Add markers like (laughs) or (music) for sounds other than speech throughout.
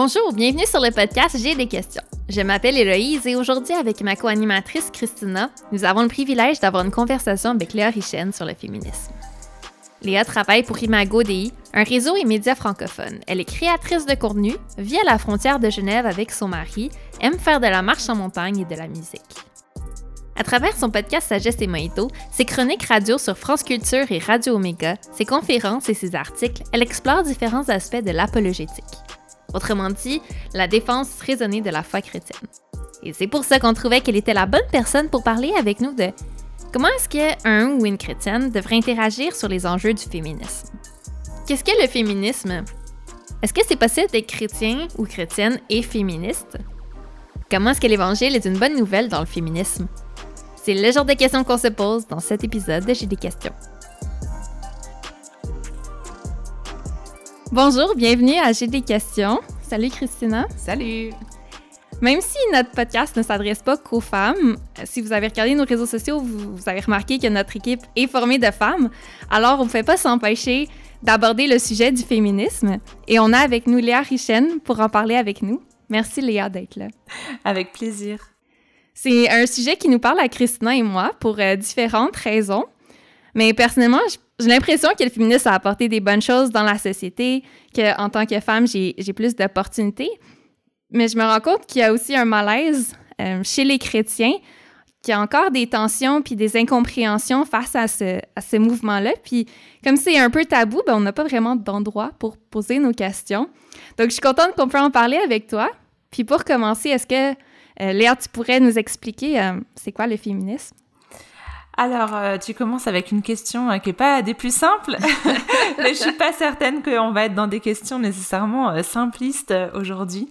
Bonjour, bienvenue sur le podcast J'ai des questions. Je m'appelle Héloïse et aujourd'hui, avec ma co-animatrice Christina, nous avons le privilège d'avoir une conversation avec Léa Richen sur le féminisme. Léa travaille pour Imago DI, un réseau et médias francophones. Elle est créatrice de contenu, vit à la frontière de Genève avec son mari, aime faire de la marche en montagne et de la musique. À travers son podcast Sagesse et Mojito, ses chroniques radio sur France Culture et Radio Omega, ses conférences et ses articles, elle explore différents aspects de l'apologétique. Autrement dit, la défense raisonnée de la foi chrétienne. Et c'est pour ça qu'on trouvait qu'elle était la bonne personne pour parler avec nous de comment est-ce qu'un ou une chrétienne devrait interagir sur les enjeux du féminisme. Qu'est-ce que le féminisme? Est-ce que c'est possible d'être chrétien ou chrétienne et féministe? Comment est-ce que l'Évangile est une bonne nouvelle dans le féminisme? C'est le genre de questions qu'on se pose dans cet épisode de J'ai des questions. Bonjour, bienvenue à J'ai des questions. Salut Christina. Salut. Même si notre podcast ne s'adresse pas qu'aux femmes, si vous avez regardé nos réseaux sociaux, vous, avez remarqué que notre équipe est formée de femmes. Alors, on ne fait pas s'empêcher d'aborder le sujet du féminisme. Et on a avec nous Léa Richen pour en parler avec nous. Merci Léa d'être là. Avec plaisir. C'est un sujet qui nous parle à Christina et moi pour euh, différentes raisons. Mais personnellement, j'ai l'impression que le féminisme a apporté des bonnes choses dans la société, qu'en tant que femme, j'ai plus d'opportunités. Mais je me rends compte qu'il y a aussi un malaise euh, chez les chrétiens, qu'il y a encore des tensions puis des incompréhensions face à ce, mouvement-là. Puis comme c'est un peu tabou, ben, on n'a pas vraiment d'endroit pour poser nos questions. Donc, je suis contente qu'on puisse en parler avec toi. Puis pour commencer, est-ce que, euh, Léa, tu pourrais nous expliquer euh, c'est quoi le féminisme? Alors, euh, tu commences avec une question euh, qui est pas des plus simples, (laughs) mais je suis pas certaine qu'on va être dans des questions nécessairement euh, simplistes aujourd'hui.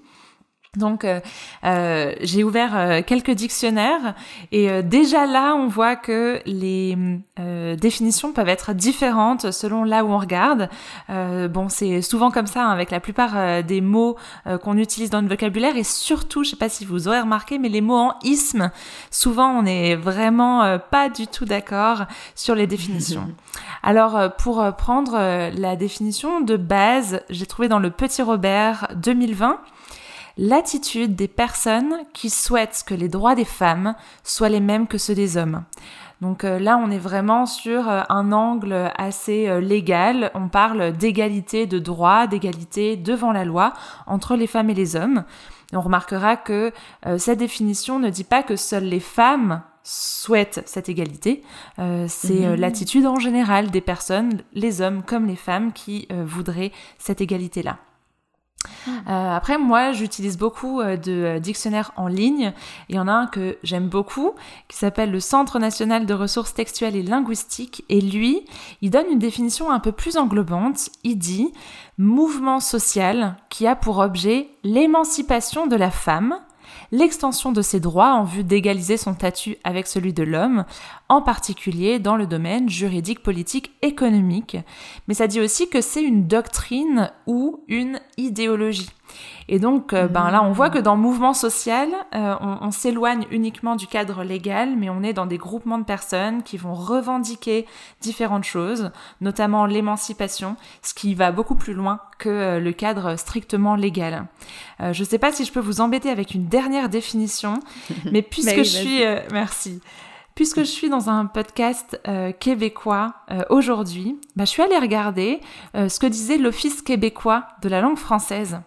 Donc euh, euh, j'ai ouvert euh, quelques dictionnaires et déjà là on voit que les définitions peuvent être différentes selon là où on regarde. bon c'est souvent comme ça hein, avec la plupart des mots qu'on utilise dans le vocabulaire et surtout je sais pas si vous aurez remarqué mais les mots en isme souvent on n'est vraiment pas du tout d'accord sur les définitions. (laughs) Alors pour prendre la définition de base j'ai trouvé dans le Petit Robert 2020 l'attitude des personnes qui souhaitent que les droits des femmes soient les mêmes que ceux des hommes. Donc euh, là, on est vraiment sur euh, un angle assez euh, légal. On parle d'égalité de droits, d'égalité devant la loi entre les femmes et les hommes. on remarquera que cette définition ne dit pas que seules les femmes souhaitent cette égalité. c'est mhm. l'attitude en général des personnes, les hommes comme les femmes, qui voudraient cette égalité-là. Euh, après, moi, j'utilise beaucoup euh, de euh, dictionnaires en ligne. Il y en a un que j'aime beaucoup, qui s'appelle le Centre national de ressources textuelles et linguistiques. Et lui, il donne une définition un peu plus englobante. Il dit mouvement social qui a pour objet l'émancipation de la femme l'extension de ses droits en vue d'égaliser son statut avec celui de l'homme, en particulier dans le domaine juridique, politique, économique. Mais ça dit aussi que c'est une doctrine ou une idéologie. Et donc, euh, ben là, on voit que dans le mouvement social, euh, on, s'éloigne uniquement du cadre légal, mais on est dans des groupements de personnes qui vont revendiquer différentes choses, notamment l'émancipation, ce qui va beaucoup plus loin que euh, le cadre strictement légal. je ne sais pas si je peux vous embêter avec une dernière définition, (laughs) mais puisque bah je suis... merci. Puisque je suis dans un podcast québécois aujourd'hui, bah, je suis allée regarder ce que disait l'Office québécois de la langue française.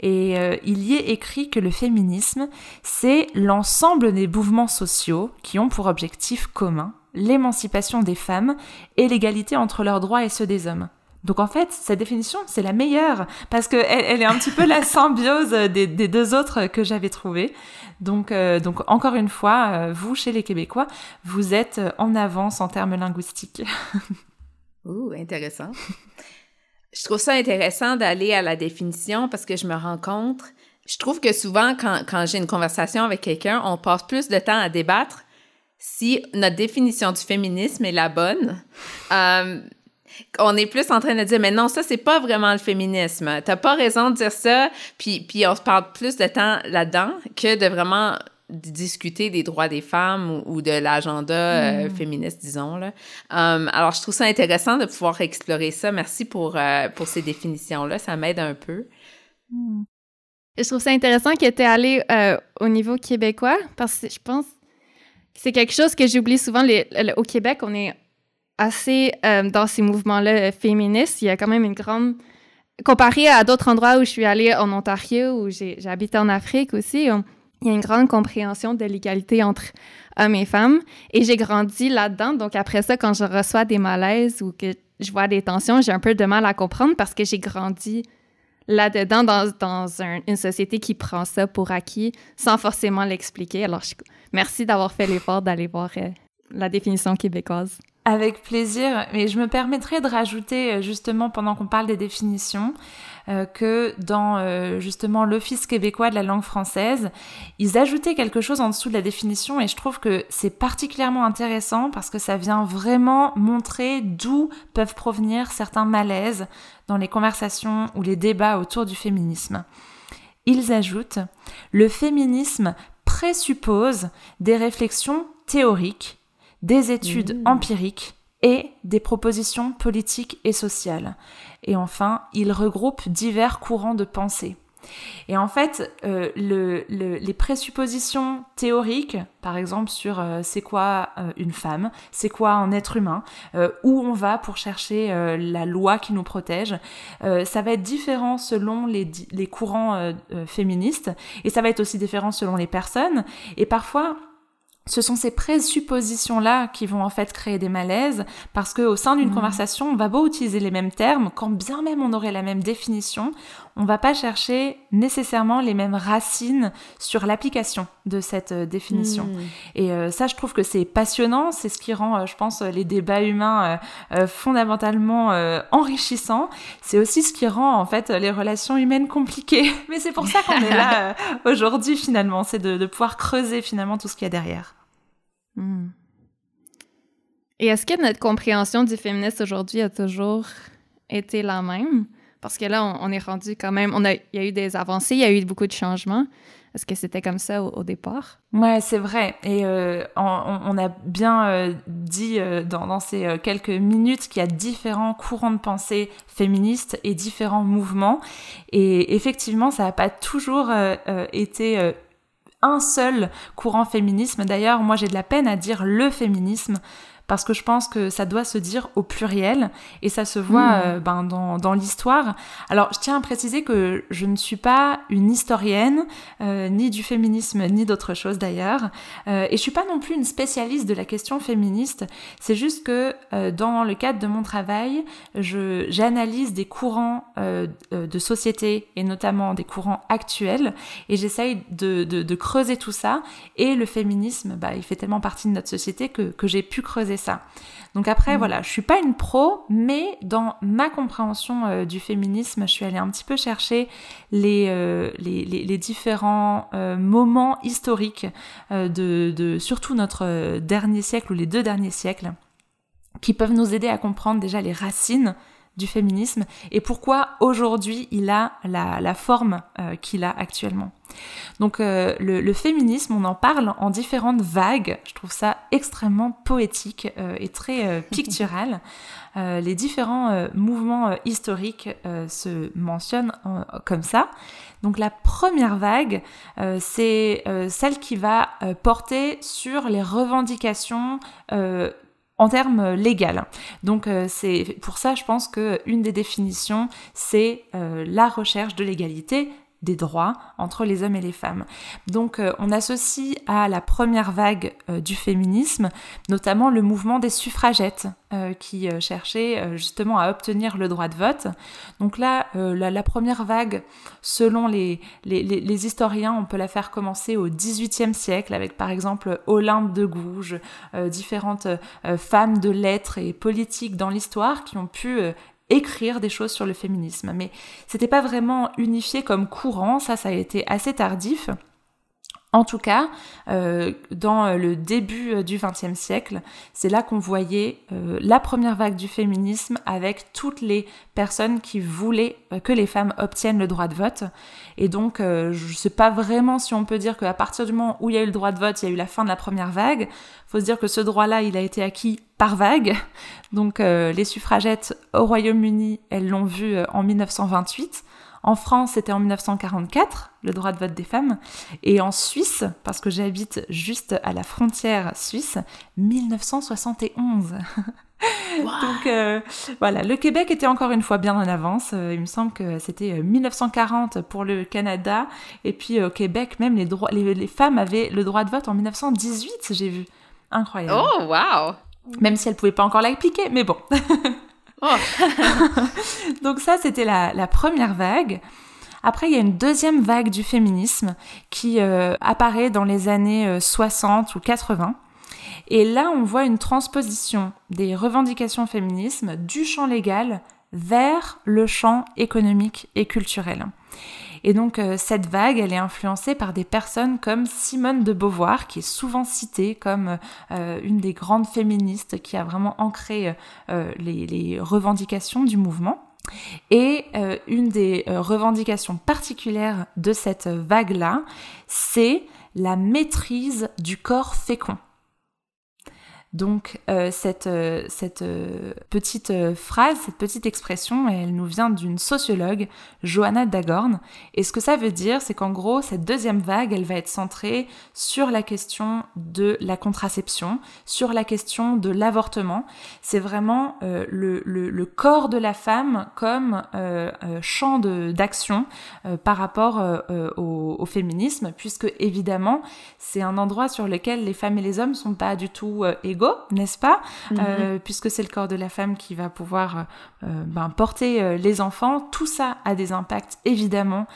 Et euh, il y est écrit que le féminisme, c'est l'ensemble des mouvements sociaux qui ont pour objectif commun l'émancipation des femmes et l'égalité entre leurs droits et ceux des hommes. Donc en fait, cette définition, c'est la meilleure parce qu'elle elle est un petit peu la symbiose des, deux autres que j'avais trouvées. Donc, euh, donc encore une fois, euh, vous, chez les Québécois, vous êtes en avance en termes linguistiques. Ouh, intéressant je trouve ça intéressant d'aller à la définition parce que je me rends compte, je trouve que souvent, quand, quand j'ai une conversation avec quelqu'un, on passe plus de temps à débattre si notre définition du féminisme est la bonne. (laughs) Euh, on est plus en train de dire, mais non, ça, c'est pas vraiment le féminisme. T'as pas raison de dire ça. Puis, puis on se parle plus de temps là-dedans que de vraiment discuter des droits des femmes ou, de l'agenda euh, mm. féministe, disons. Là. Um, alors, je trouve ça intéressant de pouvoir explorer ça. Merci pour, euh, pour ces définitions-là. Ça m'aide un peu. Mm. Je trouve ça intéressant que tu es allé euh, au niveau québécois parce que je pense que c'est quelque chose que j'oublie souvent. au Québec, on est assez dans ces mouvements-là féministes. Il y a quand même une grande. Comparé à d'autres endroits où je suis allée en Ontario, où j'ai habité en Afrique aussi, il y a une grande compréhension de l'égalité entre hommes et femmes. Et j'ai grandi là-dedans. Donc après ça, quand je reçois des malaises ou que je vois des tensions, j'ai un peu de mal à comprendre parce que j'ai grandi là-dedans dans, une société qui prend ça pour acquis sans forcément l'expliquer. Alors, merci d'avoir fait l'effort d'aller voir euh, la définition québécoise. Avec plaisir, mais je me permettrai de rajouter euh, justement pendant qu'on parle des définitions que dans euh, justement l'Office québécois de la langue française, ils ajoutaient quelque chose en dessous de la définition et je trouve que c'est particulièrement intéressant parce que ça vient vraiment montrer d'où peuvent provenir certains malaises dans les conversations ou les débats autour du féminisme. Ils ajoutent le féminisme présuppose des réflexions théoriques des études mmh. empiriques et des propositions politiques et sociales. Et enfin, il regroupe divers courants de pensée. Et en fait, euh, les présuppositions théoriques, par exemple sur euh, c'est quoi euh, une femme, c'est quoi un être humain, où on va pour chercher la loi qui nous protège, ça va être différent selon les, les courants féministes, et ça va être aussi différent selon les personnes. Et parfois, ce sont ces présuppositions-là qui vont en fait créer des malaises parce qu'au sein d'une mmh. conversation, on va beau utiliser les mêmes termes, quand bien même on aurait la même définition, on va pas chercher nécessairement les mêmes racines sur l'application de cette euh, définition. Mmh. Et euh, ça, je trouve que c'est passionnant, c'est ce qui rend, euh, je pense, les débats humains fondamentalement enrichissants. C'est aussi ce qui rend en fait les relations humaines compliquées. (laughs) Mais c'est pour ça qu'on est là (laughs) aujourd'hui finalement, c'est de, de pouvoir creuser finalement tout ce qu'il y a derrière. Hmm. Et est-ce que notre compréhension du féministe aujourd'hui a toujours été la même? Parce que là, on, est rendu quand même, on il y a eu des avancées, il y a eu beaucoup de changements. Est-ce que c'était comme ça au, départ? Ouais, c'est vrai. Et euh, on, a bien euh, dit euh, dans, ces quelques minutes qu'il y a différents courants de pensée féministes et différents mouvements. Et effectivement, ça n'a pas toujours été un seul courant féminisme. D'ailleurs, moi j'ai de la peine à dire le féminisme parce que je pense que ça doit se dire au pluriel et ça se voit hmm. euh, ben, dans, dans l'histoire. Alors je tiens à préciser que je ne suis pas une historienne, euh, ni du féminisme, ni d'autre chose d'ailleurs, euh, et je suis pas non plus une spécialiste de la question féministe, c'est juste que dans le cadre de mon travail, j'analyse des courants de société et notamment des courants actuels et j'essaye de, de, de, creuser tout ça et le féminisme, bah, il fait tellement partie de notre société que, que j'ai pu creuser ça. Donc après, mm. voilà, je suis pas une pro, mais dans ma compréhension euh, du féminisme, je suis allée un petit peu chercher les, euh, les, différents euh, moments historiques de, de, surtout notre dernier siècle ou les deux derniers siècles, qui peuvent nous aider à comprendre déjà les racines du féminisme et pourquoi aujourd'hui il a la, forme euh, qu'il a actuellement. Donc euh, le, féminisme, on en parle en différentes vagues, je trouve ça extrêmement poétique euh, et très (laughs) pictural. les différents mouvements historiques se mentionnent comme ça. Donc la première vague, c'est celle qui va porter sur les revendications en termes légaux. Donc euh, c'est pour ça je pense que une des définitions c'est euh, la recherche de l'égalité des droits entre les hommes et les femmes. Donc euh, on associe à la première vague euh, du féminisme notamment le mouvement des suffragettes euh, qui cherchaient justement à obtenir le droit de vote. Donc là, la, première vague, selon les, les, historiens, on peut la faire commencer au XVIIIe siècle avec par exemple Olympe de Gouges, différentes femmes de lettres et politiques dans l'histoire qui ont pu écrire des choses sur le féminisme. Mais c'était pas vraiment unifié comme courant, ça, ça a été assez tardif. En tout cas, euh, dans le début euh, du XXe siècle, c'est là qu'on voyait euh, la première vague du féminisme avec toutes les personnes qui voulaient que les femmes obtiennent le droit de vote. Et donc, je ne sais pas vraiment si on peut dire qu'à partir du moment où il y a eu le droit de vote, il y a eu la fin de la première vague. Il faut se dire que ce droit-là, il a été acquis par vague. (laughs) Donc, les suffragettes au Royaume-Uni, elles l'ont vu en 1928. En France, c'était en 1944, le droit de vote des femmes. Et en Suisse, parce que j'habite juste à la frontière suisse, 1971. (laughs) Donc euh, voilà, le Québec était encore une fois bien en avance. Euh, il me semble que c'était 1940 pour le Canada. Et puis au Québec, même les, les, femmes avaient le droit de vote en 1918, j'ai vu. Incroyable. Oh, wow! Même si elles ne pouvaient pas encore l'appliquer, mais bon. (laughs) Oh. (laughs) Donc ça, c'était la, première vague. Après, il y a une deuxième vague du féminisme qui euh, apparaît dans les années 60 ou 80. Et là, on voit une transposition des revendications féminisme du champ légal vers le champ économique et culturel. Et donc euh, cette vague, elle est influencée par des personnes comme Simone de Beauvoir, qui est souvent citée comme euh, une des grandes féministes qui a vraiment ancré euh, les, revendications du mouvement. Et une des revendications particulières de cette vague-là, c'est la maîtrise du corps fécond. Donc euh, cette, euh, cette euh, petite phrase, cette petite expression, elle nous vient d'une sociologue, Johanna Dagorn. Et ce que ça veut dire, c'est qu'en gros, cette deuxième vague, elle va être centrée sur la question de la contraception, sur la question de l'avortement. C'est vraiment le, le, corps de la femme comme champ d'action par rapport au, féminisme, puisque évidemment, c'est un endroit sur lequel les femmes et les hommes sont pas du tout égaux n'est-ce pas mhm. euh, Puisque c'est le corps de la femme qui va pouvoir euh, euh, ben, porter les enfants. Tout ça a des impacts évidemment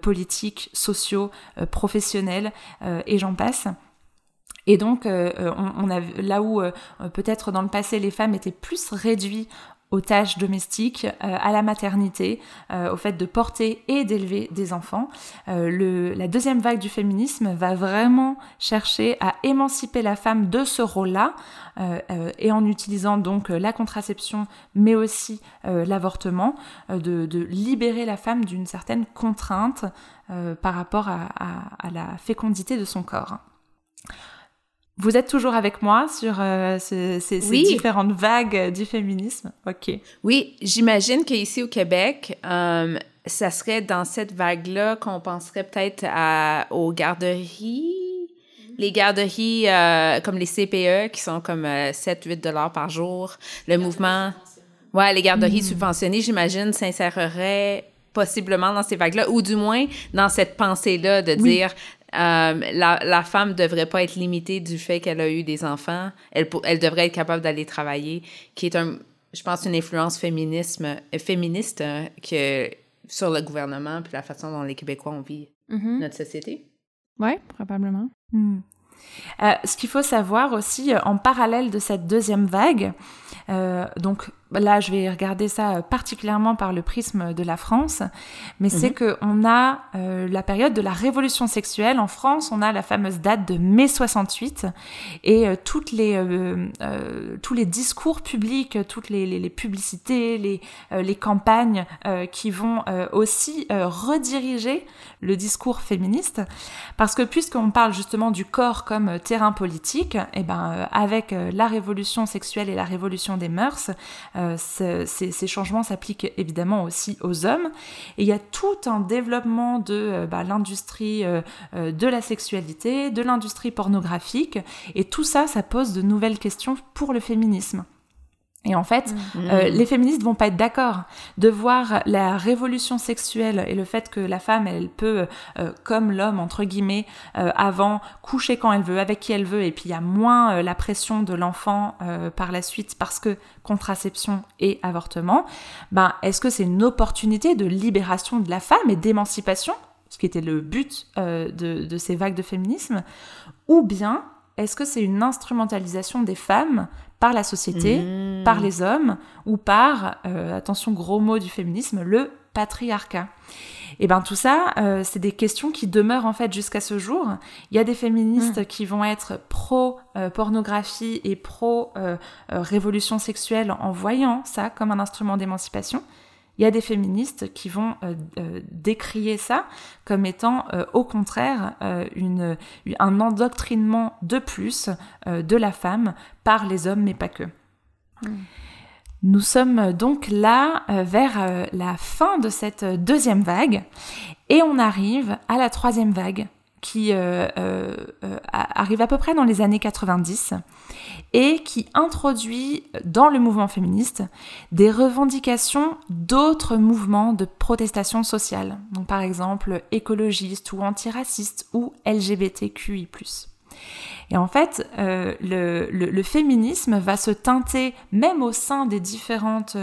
politiques, sociaux, professionnels, et j'en passe. Et donc, on, a, là où peut-être dans le passé les femmes étaient plus réduites aux tâches domestiques, euh, à la maternité, euh, au fait de porter et d'élever des enfants. Euh, la deuxième vague du féminisme va vraiment chercher à émanciper la femme de ce rôle-là et en utilisant donc la contraception mais aussi l'avortement, de, libérer la femme d'une certaine contrainte par rapport à la fécondité de son corps. Vous êtes toujours avec moi sur euh, ces, différentes vagues du féminisme? OK. Oui, j'imagine qu'ici au Québec, euh, ça serait dans cette vague-là qu'on penserait peut-être aux garderies. Les garderies euh, comme les CPE qui sont comme 7-8 dollars par jour. Le mouvement. Ouais, les garderies hmm. subventionnées, j'imagine, s'inséreraient possiblement dans ces vagues-là, ou du moins dans cette pensée-là de dire euh, la, la, femme devrait pas être limitée du fait qu'elle a eu des enfants. Elle, elle devrait être capable d'aller travailler, qui est, un, je pense, une influence féminisme, euh, féministe euh, que, sur le gouvernement puis la façon dont les Québécois ont vit mm-hmm. notre société. Oui, probablement. Mm. ce qu'il faut savoir aussi, en parallèle de cette deuxième vague, donc là je vais regarder ça euh, particulièrement par le prisme de la France, mais c'est mhm. que on a euh, la période de la révolution sexuelle. En France, on a la fameuse date de mai 68 et euh, toutes les tous les discours publics, toutes les, les, publicités, les, les campagnes qui vont aussi rediriger le discours féministe, parce que puisqu'on parle justement du corps comme terrain politique, et eh ben avec la révolution sexuelle et la révolution des mœurs euh, ces, changements s'appliquent évidemment aussi aux hommes. Et il y a tout un développement de euh, bah, l'industrie euh, de la sexualité, de l'industrie pornographique. Et tout ça, ça pose de nouvelles questions pour le féminisme. Et en fait, mm. euh, les féministes vont pas être d'accord de voir la révolution sexuelle et le fait que la femme, elle peut, euh, comme l'homme entre guillemets, euh, avant coucher quand elle veut, avec qui elle veut, et puis il y a moins la pression de l'enfant par la suite parce que contraception et avortement. Ben, est-ce que c'est une opportunité de libération de la femme et d'émancipation, ce qui était le but de, de ces vagues de féminisme, ou bien est-ce que c'est une instrumentalisation des femmes par la société, mmh. par les hommes, ou par, euh, attention gros mot du féminisme, le patriarcat et bien tout ça, euh, c'est des questions qui demeurent en fait jusqu'à ce jour. Il y a des féministes mmh. qui vont être pro-pornographie et pro-révolution sexuelle en voyant ça comme un instrument d'émancipation il y a des féministes qui vont euh, euh, décrier ça comme étant euh, au contraire une, un endoctrinement de plus de la femme par les hommes, mais pas que. Hmm. Nous sommes donc là vers la fin de cette deuxième vague et on arrive à la troisième vague qui euh, euh, euh, arrive à peu près dans les années 90 et qui introduit dans le mouvement féministe des revendications d'autres mouvements de protestation sociale, donc par exemple écologistes ou antiracistes ou LGBTQI+. Et en fait, le, le, féminisme va se teinter, même au sein des différentes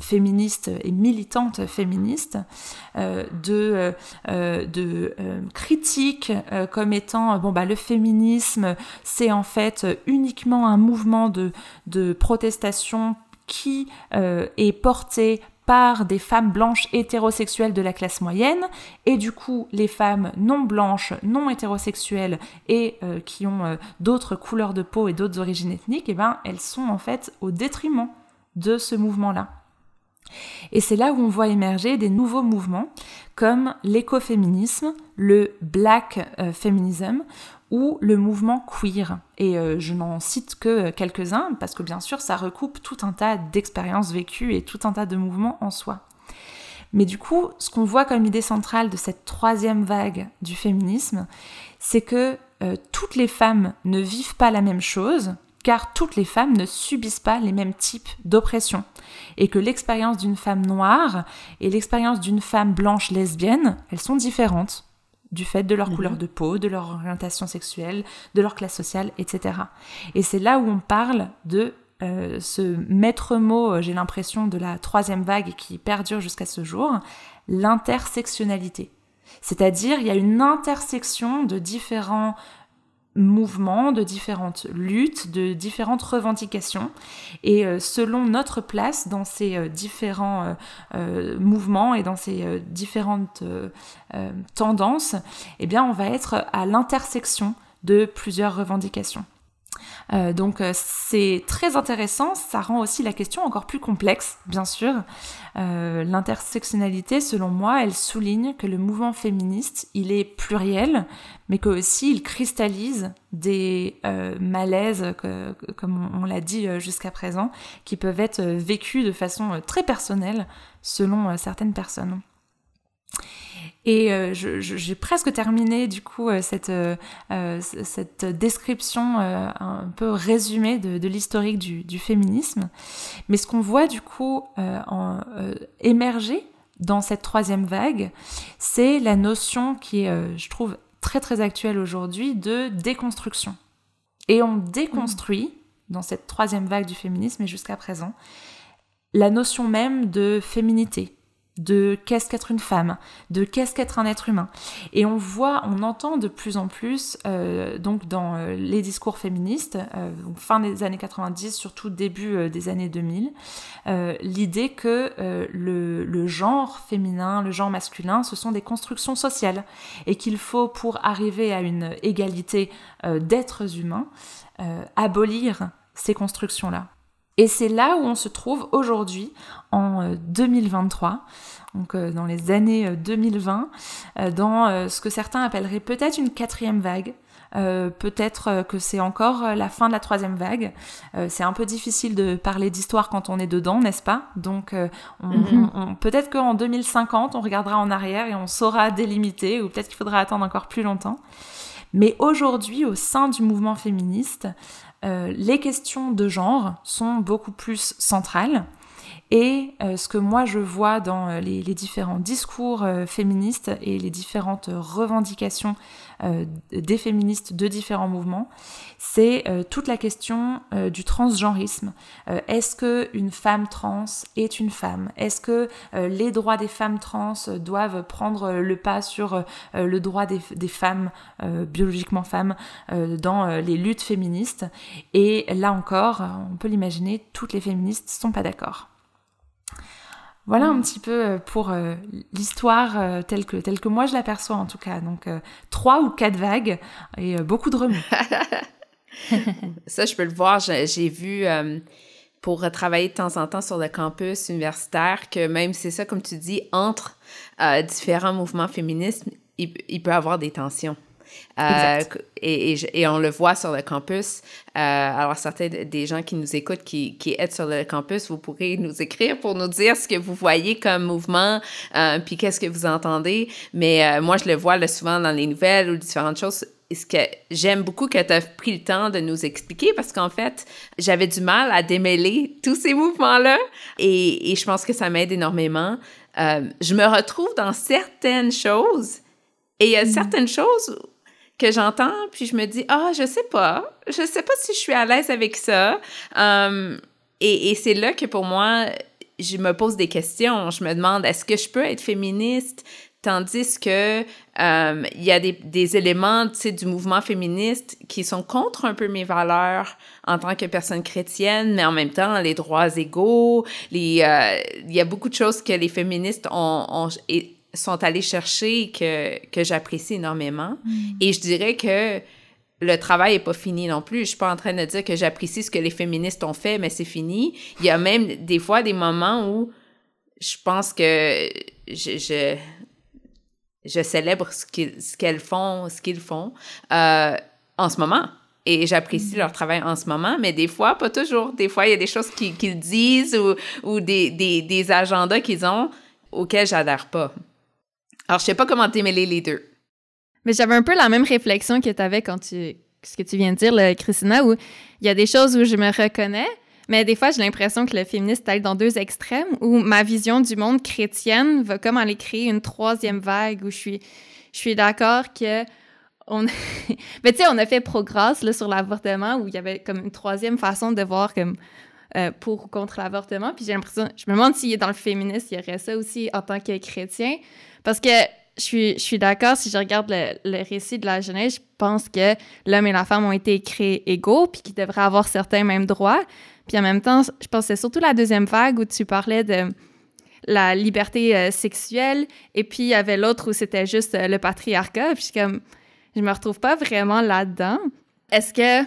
féministe et militante féministe, euh, de, euh, de euh, critiques comme étant bon bah le féminisme c'est en fait uniquement un mouvement de, de protestation qui est porté par des femmes blanches hétérosexuelles de la classe moyenne, et du coup les femmes non blanches, non hétérosexuelles et qui ont d'autres couleurs de peau et d'autres origines ethniques, et eh ben elles sont en fait au détriment de ce mouvement-là. Et c'est là où on voit émerger des nouveaux mouvements comme l'écoféminisme, le black euh, feminism ou le mouvement queer. Et euh, je n'en cite que quelques-uns parce que bien sûr ça recoupe tout un tas d'expériences vécues et tout un tas de mouvements en soi. Mais du coup, ce qu'on voit comme idée centrale de cette troisième vague du féminisme, c'est que euh, toutes les femmes ne vivent pas la même chose, car toutes les femmes ne subissent pas les mêmes types d'oppression, et que l'expérience d'une femme noire et l'expérience d'une femme blanche lesbienne, elles sont différentes du fait de leur mhm. couleur de peau, de leur orientation sexuelle, de leur classe sociale, etc. Et c'est là où on parle de euh, ce maître mot, euh, j'ai l'impression, de la troisième vague qui perdure jusqu'à ce jour, l'intersectionnalité. C'est-à-dire, il y a une intersection de différents mouvements, de différentes luttes, de différentes revendications. Et euh, selon notre place dans ces euh, différents euh, mouvements et dans ces différentes tendances, eh bien, on va être à l'intersection de plusieurs revendications. Euh, donc euh, c'est très intéressant, ça rend aussi la question encore plus complexe, bien sûr. Euh, l'intersectionnalité, selon moi, elle souligne que le mouvement féministe, il est pluriel, mais que aussi il cristallise des malaises, comme on, l'a dit jusqu'à présent, qui peuvent être vécus de façon très personnelle selon certaines personnes. Et euh, j'ai presque terminé du coup euh, cette, euh, cette description un peu résumée de, l'historique du, féminisme. Mais ce qu'on voit du coup en, émerger dans cette troisième vague, c'est la notion qui est, je trouve, très très actuelle aujourd'hui de déconstruction. Et on déconstruit, dans cette troisième vague du féminisme et jusqu'à présent, la notion même de féminité, de qu'est-ce qu'être une femme, de qu'est-ce qu'être un être humain. Et on voit, on entend de plus en plus, euh, donc dans euh, les discours féministes, euh, fin des années 90, surtout début des années 2000, l'idée que le, le, genre féminin, le genre masculin, ce sont des constructions sociales et qu'il faut, pour arriver à une égalité d'êtres humains, abolir ces constructions-là. Et c'est là où on se trouve aujourd'hui, en 2023, euh, donc euh, dans les années 2020, euh, dans ce que certains appelleraient peut-être une quatrième vague. peut-être que c'est encore la fin de la troisième vague. c'est un peu difficile de parler d'histoire quand on est dedans, n'est-ce pas? Donc mm-hmm. peut-être qu'en 2050, on regardera en arrière et on saura délimiter, ou peut-être qu'il faudra attendre encore plus longtemps. Mais aujourd'hui, au sein du mouvement féministe, les questions de genre sont beaucoup plus centrales. Et euh, ce que moi je vois dans euh, les, différents discours féministes et les différentes revendications des féministes de différents mouvements, c'est toute la question du transgenrisme. Est-ce que une femme trans est une femme? Est-ce que les droits des femmes trans doivent prendre le pas sur le droit des, des femmes biologiquement femmes dans les luttes féministes? Et là encore, on peut l'imaginer, toutes les féministes sont pas d'accord. Voilà un petit peu euh, pour euh, l'histoire euh, telle, que, telle que moi je l'aperçois en tout cas. Donc trois ou quatre vagues et beaucoup de remous. (laughs) Ça, je peux le voir. J'ai vu pour travailler de temps en temps sur le campus universitaire que même, c'est ça, comme tu dis, entre différents mouvements féministes, il, peut y avoir des tensions. Euh, et, et, on le voit sur le campus. Euh, alors, certains des gens qui nous écoutent, qui, qui aident sur le campus, vous pourrez nous écrire pour nous dire ce que vous voyez comme mouvement, euh, puis qu'est-ce que vous entendez. Mais moi, je le vois là, souvent dans les nouvelles ou différentes choses ce que j'aime beaucoup que tu as pris le temps de nous expliquer parce qu'en fait, j'avais du mal à démêler tous ces mouvements-là et, et, je pense que ça m'aide énormément. Euh, je me retrouve dans certaines choses et il y a mm. certaines choses que j'entends puis je me dis ah je sais pas. Je sais pas si je suis à l'aise avec ça. Um, et, et c'est là que pour moi je me pose des questions. Je me demande est-ce que je peux être féministe? Tandis que euh, il y a des, des éléments du mouvement féministe qui sont contre un peu mes valeurs en tant que personne chrétienne, mais en même temps, les droits égaux, euh, il y a beaucoup de choses que les féministes ont, ont sont allés chercher que, que j'apprécie énormément. Mm. Et je dirais que le travail est pas fini non plus. Je suis pas en train de dire que j'apprécie ce que les féministes ont fait, mais c'est fini. Il y a même des fois des moments où je pense que je, je je célèbre ce qu'elles font, ce qu'ils font euh, en ce moment. Et j'apprécie leur travail en ce moment, mais des fois, pas toujours. Des fois, il y a des choses qu'ils disent ou, ou des, des, des, agendas qu'ils ont auxquels j'adhère pas. Alors, je sais pas comment démêler les deux. Mais j'avais un peu la même réflexion que tu avais quand tu... ce que tu viens de dire, Christina, où il y a des choses où je me reconnais, mais des fois, j'ai l'impression que le féministe est dans deux extrêmes, où ma vision du monde chrétienne va comme aller créer une troisième vague, où je suis, je suis d'accord que on... (laughs) mais tu sais, on a fait progrès là, sur l'avortement, où il y avait comme une troisième façon de voir comme euh, pour ou contre l'avortement. Puis j'ai l'impression, je me demande si dans le féministe, il y aurait ça aussi en tant que chrétien, parce que je suis, je suis d'accord, si je regarde le, récit de la Genèse, je pense que l'homme et la femme ont été créés égaux, puis qu'ils devraient avoir certains mêmes droits. Puis en même temps, je pense que c'est surtout la deuxième vague où tu parlais de la liberté euh, sexuelle, et puis il y avait l'autre où c'était juste euh, le patriarcat. Puis comme, je me retrouve pas vraiment là-dedans. Est-ce que...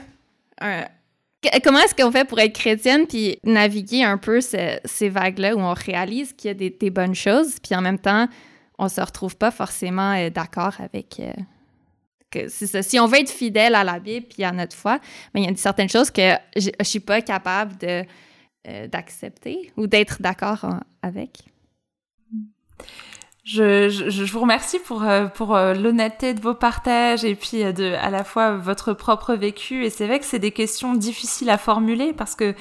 comment est-ce qu'on fait pour être chrétienne puis naviguer un peu ces vagues-là où on réalise qu'il y a des, bonnes choses, puis en même temps, on se retrouve pas forcément euh, d'accord avec ça. Si on veut être fidèle à la Bible puis à notre foi, mais il y a certaines choses que je, ne suis pas capable de euh, d'accepter ou d'être d'accord avec. Je, je, vous remercie pour, euh, pour euh, l'honnêteté de vos partages et puis de à la fois votre propre vécu. Et c'est vrai que c'est des questions difficiles à formuler parce que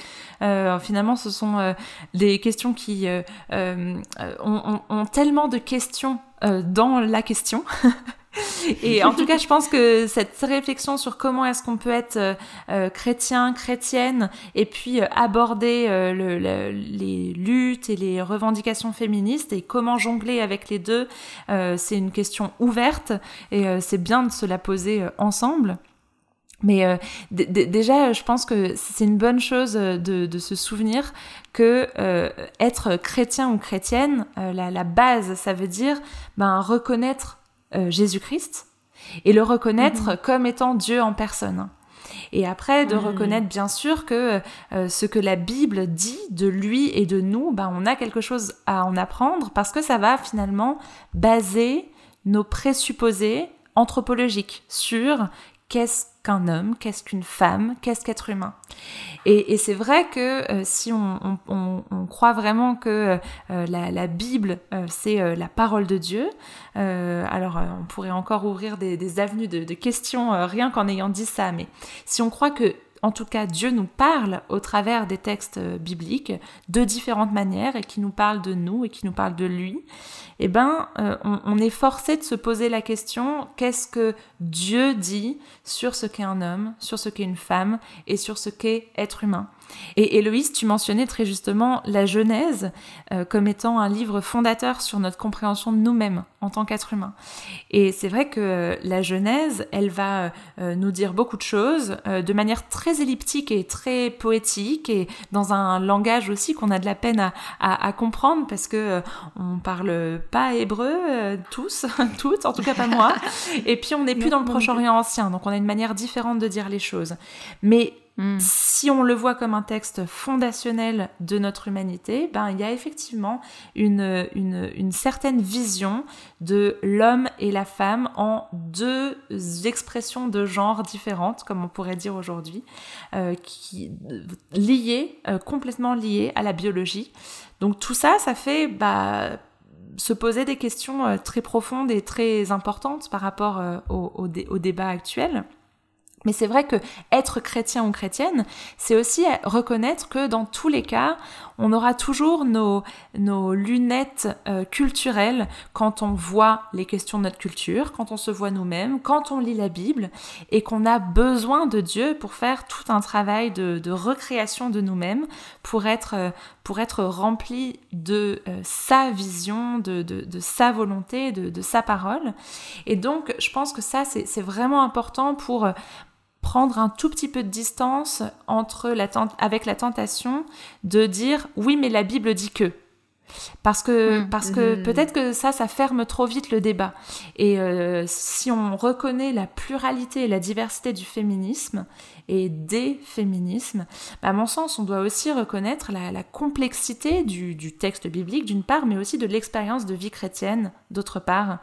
finalement ce sont des questions qui ont, ont, ont, tellement de questions dans la question (laughs) (laughs) Et en tout cas, je pense que cette réflexion sur comment est-ce qu'on peut être euh, euh, chrétien, chrétienne, et puis euh, aborder le, les luttes et les revendications féministes et comment jongler avec les deux, c'est une question ouverte et c'est bien de se la poser ensemble. Mais déjà, je pense que c'est une bonne chose de, se souvenir que être chrétien ou chrétienne, la, la, base, ça veut dire ben, reconnaître euh, Jésus-Christ et le reconnaître mhm. comme étant Dieu en personne. Et après, de reconnaître bien sûr que euh, ce que la Bible dit de lui et de nous, ben, on a quelque chose à en apprendre parce que ça va finalement baser nos présupposés anthropologiques sur qu'est-ce qu'un homme, qu'est-ce qu'une femme, qu'est-ce qu'être humain. Et, c'est vrai que euh, si on, croit vraiment que euh, la, Bible, euh, c'est la parole de Dieu, alors on pourrait encore ouvrir des, avenues de questions rien qu'en ayant dit ça, mais si on croit que en tout cas, Dieu nous parle au travers des textes bibliques de différentes manières et qui nous parle de nous et qui nous parle de lui, eh ben, euh, on, est forcé de se poser la question qu'est-ce que Dieu dit sur ce qu'est un homme, sur ce qu'est une femme et sur ce qu'est être humain? Et Héloïse, tu mentionnais très justement la Genèse euh, comme étant un livre fondateur sur notre compréhension de nous-mêmes en tant qu'être humain. Et c'est vrai que la Genèse, elle va euh, nous dire beaucoup de choses de manière très elliptique et très poétique et dans un langage aussi qu'on a de la peine à, à, comprendre parce que on parle pas hébreu, euh, tous, (laughs) toutes, en tout cas pas moi. (laughs) Et puis on n'est plus dans le Proche-Orient ancien, donc on a une manière différente de dire les choses. Mais Hmm. Si on le voit comme un texte fondationnel de notre humanité, ben, il y a effectivement une, une, certaine vision de l'homme et la femme en deux expressions de genre différentes, comme on pourrait dire aujourd'hui, euh, qui liées, euh, complètement liées à la biologie. Donc tout ça, ça fait bah, se poser des questions euh, très profondes et très importantes par rapport au, au débat actuel. Mais c'est vrai que être chrétien ou chrétienne, c'est aussi reconnaître que dans tous les cas, on aura toujours nos, lunettes euh, culturelles quand on voit les questions de notre culture, quand on se voit nous-mêmes, quand on lit la Bible, et qu'on a besoin de Dieu pour faire tout un travail de, recréation de nous-mêmes, pour être, euh, pour être rempli de euh, sa vision, de, sa volonté, de, sa parole. Et donc, je pense que ça, c'est vraiment important pour prendre un tout petit peu de distance entre la avec la tentation de dire oui mais la Bible dit que parce que, parce que mm. peut-être que ça, ça ferme trop vite le débat. Et euh, si on reconnaît la pluralité et la diversité du féminisme et des féminismes, bah, à mon sens, on doit aussi reconnaître la, complexité du, du texte biblique d'une part, mais aussi de l'expérience de vie chrétienne d'autre part.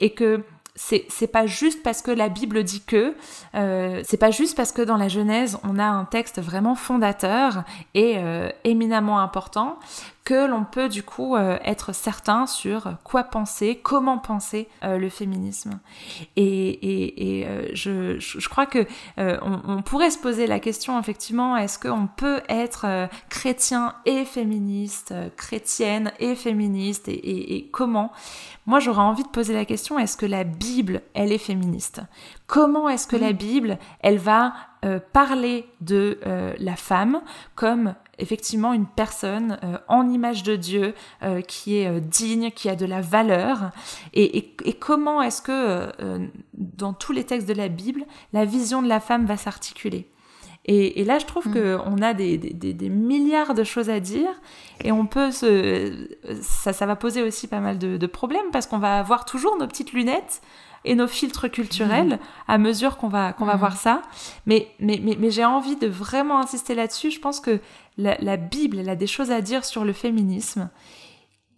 Et que c'est pas juste parce que la Bible dit que, euh, c'est pas juste parce que dans la Genèse on a un texte vraiment fondateur et euh, éminemment important que l'on peut du coup euh, être certain sur quoi penser, comment penser euh, le féminisme. Et, euh, je, crois que on, pourrait se poser la question effectivement, est-ce qu'on peut être chrétien et féministe, chrétienne et féministe, et, et comment? Moi j'aurais envie de poser la question, est-ce que la Bible, elle est féministe? Comment est-ce que la Bible, elle va parler de la femme comme effectivement une personne euh, en image de Dieu euh, qui est euh, digne, qui a de la valeur. Et, comment est-ce que dans tous les textes de la Bible, la vision de la femme va s'articuler? Et, là, je trouve mm. qu'on a des, milliards de choses à dire et on peut se... Ça, ça va poser aussi pas mal de, de problèmes parce qu'on va avoir toujours nos petites lunettes et nos filtres culturels mhm. à mesure qu'on va, qu'on va mhm. voir ça. Mais, mais, mais, mais j'ai envie de vraiment insister là-dessus. Je pense que la, Bible, elle a des choses à dire sur le féminisme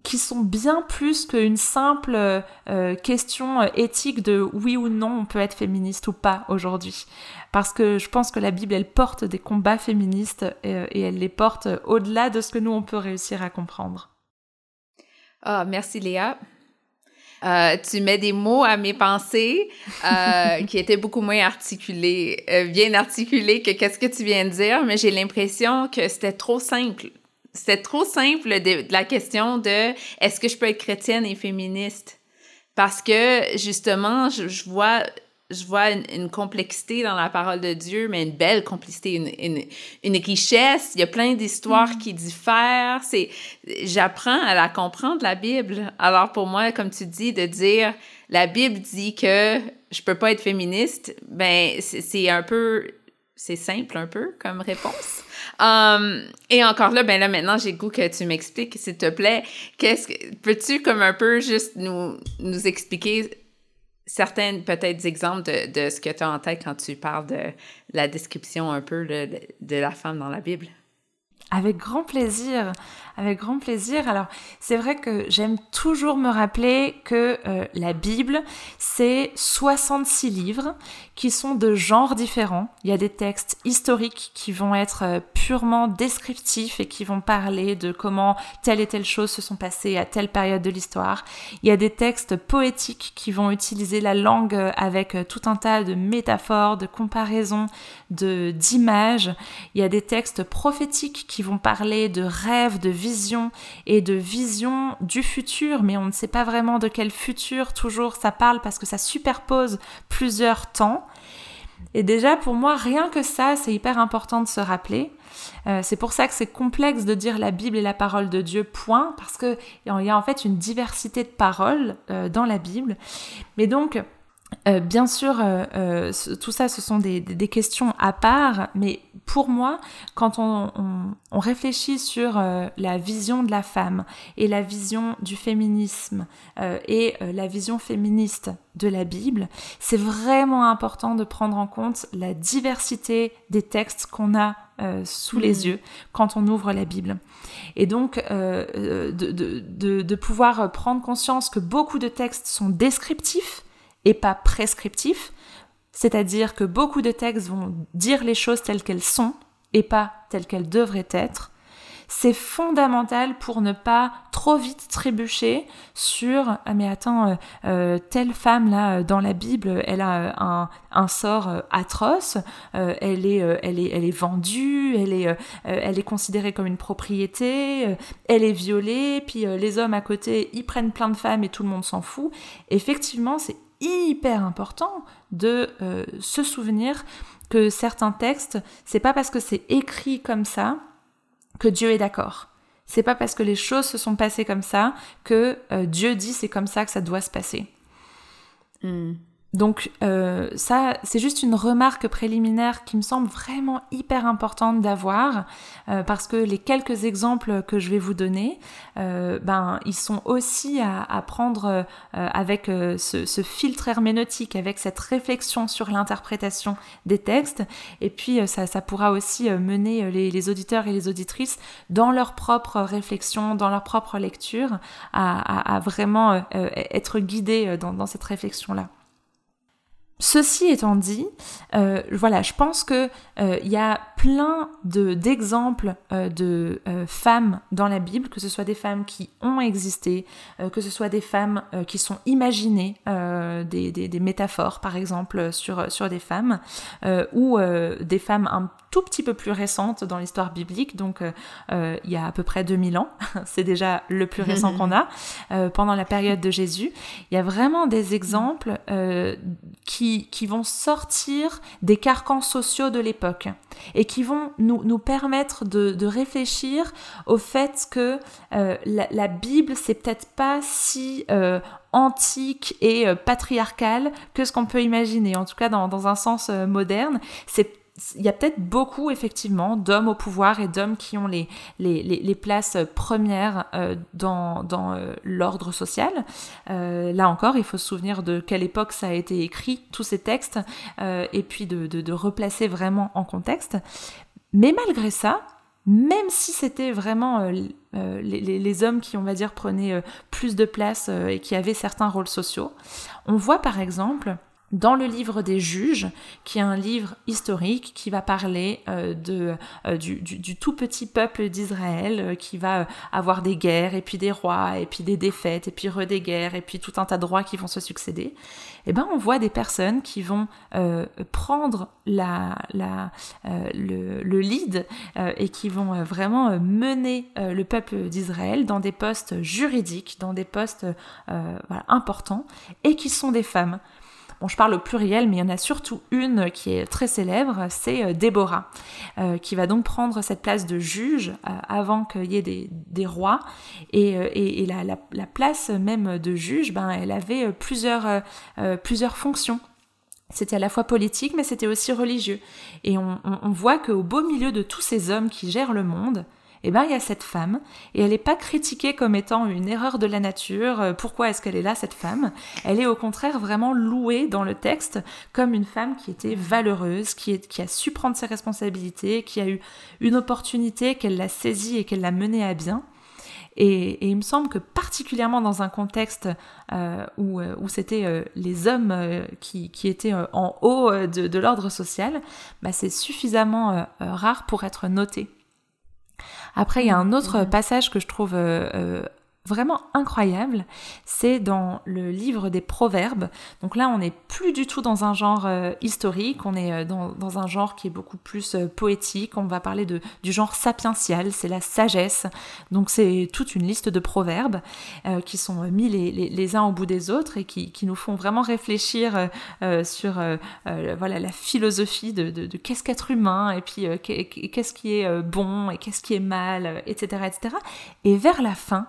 qui sont bien plus qu'une simple euh, question éthique de oui ou non on peut être féministe ou pas aujourd'hui. Parce que je pense que la Bible, elle porte des combats féministes et, euh, et elle les porte au-delà de ce que nous, on peut réussir à comprendre. Ah, merci Léa. Euh, tu mets des mots à mes pensées euh, (laughs) qui étaient beaucoup moins articulés, euh, bien articulés que qu'est-ce que tu viens de dire, mais j'ai l'impression que c'était trop simple. C'était trop simple de, la question de est-ce que je peux être chrétienne et féministe? Parce que justement, je vois je vois une, complexité dans la parole de Dieu, mais une belle complicité, une, une, richesse. Il y a plein d'histoires mm. qui diffèrent. C'est, j'apprends à la comprendre, la Bible. Alors pour moi, comme tu dis, de dire la Bible dit que je peux pas être féministe, ben c'est un peu, c'est simple un peu comme réponse. Um, et encore là, ben là maintenant j'ai goût que tu m'expliques, s'il te plaît. Qu'est-ce que peux-tu comme un peu juste nous nous expliquer certains peut-être exemples de, ce que tu as en tête quand tu parles de la description un peu de la femme dans la Bible? Avec grand plaisir, avec grand plaisir. Alors, c'est vrai que j'aime toujours me rappeler que euh, la Bible, c'est 66 livres qui sont de genres différents. Il y a des textes historiques qui vont être euh, purement descriptifs et qui vont parler de comment telle et telle chose se sont passées à telle période de l'histoire. Il y a des textes poétiques qui vont utiliser la langue euh, avec tout un tas de métaphores, de comparaisons, de d'images. Il y a des textes prophétiques qui vont parler de rêves, de visions et de visions du futur, mais on ne sait pas vraiment de quel futur toujours ça parle parce que ça superpose plusieurs temps. Et déjà, pour moi, rien que ça, c'est hyper important de se rappeler. Euh, c'est pour ça que c'est complexe de dire la Bible est la parole de Dieu, point, parce qu'il y a en fait une diversité de paroles euh, dans la Bible. Mais donc, euh, bien sûr, euh, euh, tout ça, ce sont des, questions à part, mais pour moi, quand on, réfléchit sur la vision de la femme et la vision du féminisme et la vision féministe de la Bible, c'est vraiment important de prendre en compte la diversité des textes qu'on a sous les mmh. yeux quand on ouvre la Bible. Et donc, de pouvoir prendre conscience que beaucoup de textes sont descriptifs, et pas prescriptif, c'est-à-dire que beaucoup de textes vont dire les choses telles qu'elles sont et pas telles qu'elles devraient être. C'est fondamental pour ne pas trop vite trébucher sur ah mais attends euh, euh, telle femme là dans la Bible elle a un, sort euh, atroce. Elle est elle est elle est vendue elle est elle est considérée comme une propriété elle est violée puis les hommes à côté ils prennent plein de femmes et tout le monde s'en fout effectivement c'est hyper important de euh, se souvenir que certains textes, c'est pas parce que c'est écrit comme ça que Dieu est d'accord. C'est pas parce que les choses se sont passées comme ça que euh, Dieu dit c'est comme ça que ça doit se passer. Hmm. Donc euh, ça, c'est juste une remarque préliminaire qui me semble vraiment hyper importante d'avoir, euh, parce que les quelques exemples que je vais vous donner, euh, ben ils sont aussi à, prendre avec ce, filtre herméneutique, avec cette réflexion sur l'interprétation des textes, et puis ça, pourra aussi mener les, auditeurs et les auditrices dans leur propre réflexion, dans leur propre lecture, à, vraiment être guidés dans cette réflexion-là. Ceci étant dit, euh, voilà, je pense que euh, il y a plein de d'exemples euh, de femmes dans la Bible, que ce soit des femmes qui ont existé, que ce soit des femmes qui sont imaginées, des, des, métaphores par exemple sur sur des femmes, ou des femmes un tout petit peu plus récentes dans l'histoire biblique, donc il y a à peu près 2000 ans, (laughs) c'est déjà le plus récent qu'on a, pendant la période de Jésus. Il y a vraiment des exemples qui qui, vont sortir des carcans sociaux de l'époque et qui vont nous, nous permettre de, de, réfléchir au fait que euh, la, Bible, c'est peut-être pas si euh, antique et euh, patriarcal que ce qu'on peut imaginer, en tout cas dans, dans un sens moderne. C'est il y a peut-être beaucoup effectivement d'hommes au pouvoir et d'hommes qui ont les, les, les, places premières euh, dans, dans euh, l'ordre social. Euh, là encore, il faut se souvenir de quelle époque ça a été écrit, tous ces textes, et puis de, de, replacer vraiment en contexte. Mais malgré ça, même si c'était vraiment les, les, hommes qui, on va dire, prenaient plus de place et qui avaient certains rôles sociaux, on voit par exemple dans le livre des juges, qui est un livre historique qui va parler euh, euh, du, tout petit peuple d'Israël euh, qui va avoir des guerres, et puis des rois, et puis des défaites, et puis re des guerres, et puis tout un tas de rois qui vont se succéder, eh ben on voit des personnes qui vont prendre le, le, lead et qui vont vraiment mener le peuple d'Israël dans des postes juridiques, dans des postes importants, et qui sont des femmes. Bon, je parle au pluriel, mais il y en a surtout une qui est très célèbre, c'est euh, Déborah, euh, qui va donc prendre cette place de juge euh, avant qu'il y ait des, rois. Et, la, place même de juge, ben, elle avait plusieurs, plusieurs fonctions. C'était à la fois politique, mais c'était aussi religieux. Et on, on voit qu'au beau milieu de tous ces hommes qui gèrent le monde, eh ben il y a cette femme et elle n'est pas critiquée comme étant une erreur de la nature. Euh, pourquoi est-ce qu'elle est là cette femme? Elle est au contraire vraiment louée dans le texte comme une femme qui était valeureuse, qui, a su prendre ses responsabilités, qui a eu une opportunité, qu'elle l'a saisie et qu'elle l'a menée à bien. Et, il me semble que particulièrement dans un contexte euh, où, euh, c'était les hommes qui, étaient en haut de, de l'ordre social, bah, c'est suffisamment rare pour être noté. Après, il y a un autre passage que je trouve euh, euh, vraiment incroyable, c'est dans le livre des proverbes. Donc là, on n'est plus du tout dans un genre euh, historique, on est euh, dans, un genre qui est beaucoup plus euh, poétique, on va parler de, du genre sapiential, c'est la sagesse. Donc c'est toute une liste de proverbes qui sont mis les, uns au bout des autres et qui, nous font vraiment réfléchir sur voilà, la philosophie de, de, de qu'est-ce qu'être humain et puis qu'est-ce qui est bon et qu'est-ce qui est mal, etc., etc. Et vers la fin,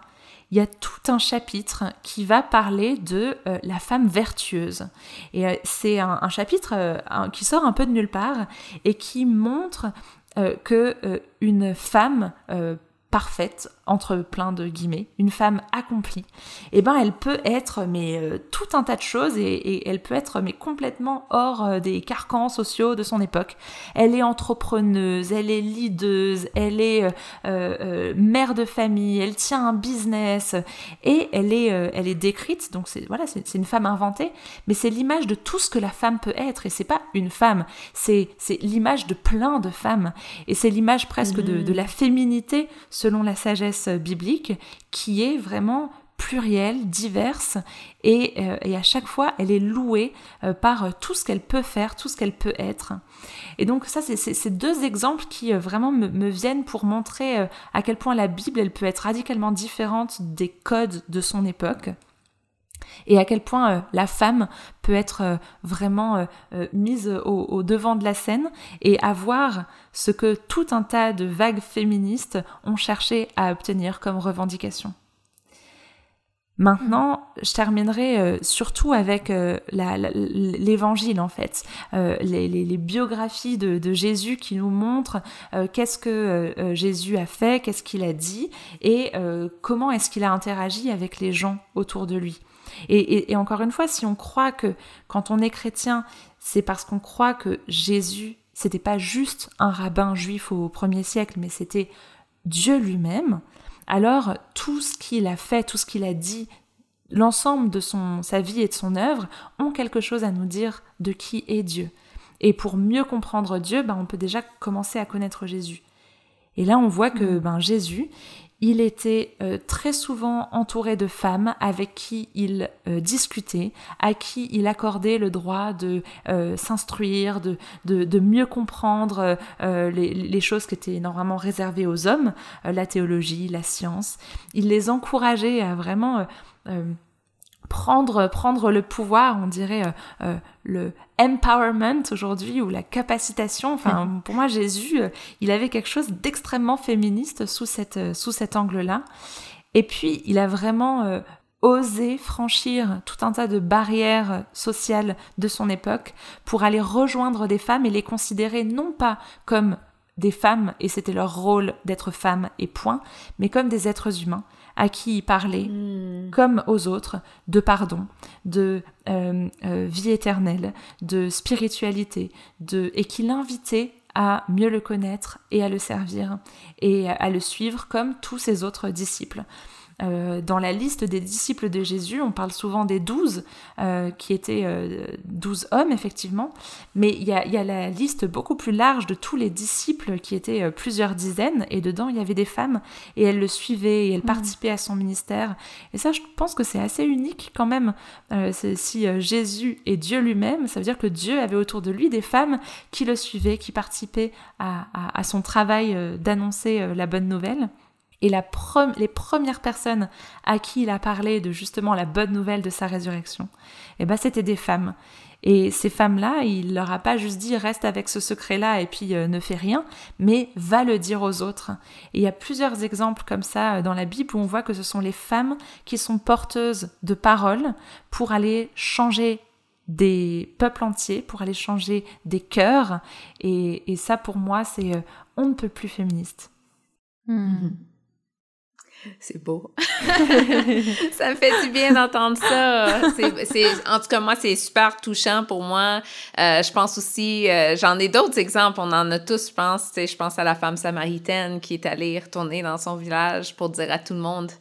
il y a tout un chapitre qui va parler de euh, la femme vertueuse. Et euh, c'est un, chapitre qui sort un peu de nulle part et qui montre que une femme parfaite, entre plein de guillemets, une femme accomplie, eh ben elle peut être mais euh, tout un tas de choses et, elle peut être mais complètement hors euh, des carcans sociaux de son époque. Elle est entrepreneuse, elle est leaduse, elle est euh, mère de famille, elle tient un business et elle est, elle est décrite. Donc c'est voilà, c'est une femme inventée, mais c'est l'image de tout ce que la femme peut être et c'est pas une femme, c'est c'est l'image de plein de femmes et c'est l'image presque de, de la féminité selon la sagesse biblique qui est vraiment plurielle, diverse, et, euh, et, à chaque fois, elle est louée euh, par tout ce qu'elle peut faire, tout ce qu'elle peut être. Et donc ça, c'est ces deux exemples qui euh, vraiment me, me, viennent pour montrer à quel point la Bible, elle peut être radicalement différente des codes de son époque et à quel point euh, la femme peut être euh, vraiment euh, mise au, devant de la scène et avoir ce que tout un tas de vagues féministes ont cherché à obtenir comme revendication. Maintenant, je terminerai surtout avec l'évangile en fait, les, biographies de, Jésus qui nous montrent qu'est-ce que Jésus a fait, qu'est-ce qu'il a dit et comment est-ce qu'il a interagi avec les gens autour de lui. Et, encore une fois, si on croit que quand on est chrétien, c'est parce qu'on croit que Jésus, c'était pas juste un rabbin juif au premier siècle, mais c'était Dieu lui-même, alors tout ce qu'il a fait, tout ce qu'il a dit, l'ensemble de son, sa vie et de son œuvre ont quelque chose à nous dire de qui est Dieu. Et pour mieux comprendre Dieu, ben, on peut déjà commencer à connaître Jésus. Et là, on voit que mm. ben, Jésus, il était euh, très souvent entouré de femmes avec qui il euh, discutait, à qui il accordait le droit de euh, s'instruire, de, de, mieux comprendre les, les, choses qui étaient normalement réservées aux hommes, la théologie, la science. Il les encourageait à vraiment prendre, prendre le pouvoir, on dirait le empowerment aujourd'hui ou la capacitation. Enfin, mm. pour moi, Jésus, euh, il avait quelque chose d'extrêmement féministe sous, cette, sous cet angle-là. Et puis, il a vraiment osé franchir tout un tas de barrières sociales de son époque pour aller rejoindre des femmes et les considérer non pas comme des femmes, et c'était leur rôle d'être femmes et point, mais comme des êtres humains à qui il parlait, hmm. comme aux autres, de pardon, de euh, euh, vie éternelle, de spiritualité, de, et qui l'invitait à mieux le connaître et à le servir et à le suivre comme tous ses autres disciples. Euh, dans la liste des disciples de Jésus, on parle souvent des douze, euh, qui étaient euh, douze hommes, effectivement, mais il y a, la liste beaucoup plus large de tous les disciples, qui étaient plusieurs dizaines, et dedans, il y avait des femmes, et elles le suivaient, et elles mmh. participaient à son ministère. Et ça, je pense que c'est assez unique quand même. si Jésus est Dieu lui-même, ça veut dire que Dieu avait autour de lui des femmes qui le suivaient, qui participaient à son travail d'annoncer la bonne nouvelle. Et la les premières personnes à qui il a parlé de justement la bonne nouvelle de sa résurrection, eh ben, c'était des femmes. Et ces femmes-là, il leur a pas juste dit reste avec ce secret-là et puis euh, ne fais rien, mais va le dire aux autres. Et il y a plusieurs exemples comme ça euh, dans la Bible où on voit que ce sont les femmes qui sont porteuses de paroles pour aller changer des peuples entiers, pour aller changer des cœurs. Et, ça, pour moi, c'est euh, on ne peut plus féministe. Hmm. C'est beau. (laughs) ça me fait du bien d'entendre ça. C'est, en tout cas, moi, c'est super touchant pour moi. Euh, je pense aussi, euh, j'en ai d'autres exemples, on en a tous, je pense. Je pense à la femme samaritaine qui est allée retourner dans son village pour dire à tout le monde.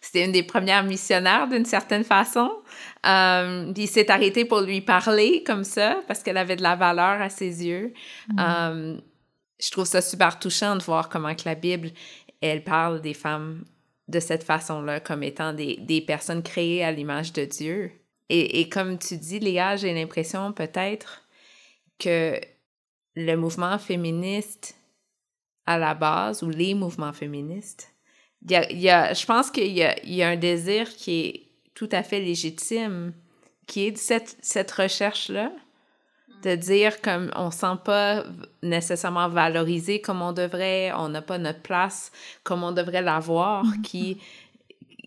C'était une des premières missionnaires d'une certaine façon. Euh, il s'est arrêté pour lui parler comme ça parce qu'elle avait de la valeur à ses yeux. Mm. Euh, je trouve ça super touchant de voir comment que la Bible, elle parle des femmes de cette façon-là, comme étant des, des, personnes créées à l'image de Dieu. Et, et, comme tu dis, Léa, j'ai l'impression peut-être que le mouvement féministe à la base, ou les mouvements féministes, y a, y a, je pense qu'il y a, y a un désir qui est tout à fait légitime, qui est cette, cette recherche-là, de dire comme on sent pas nécessairement valorisé comme on devrait, on n'a pas notre place comme on devrait l'avoir, mm-hmm. qui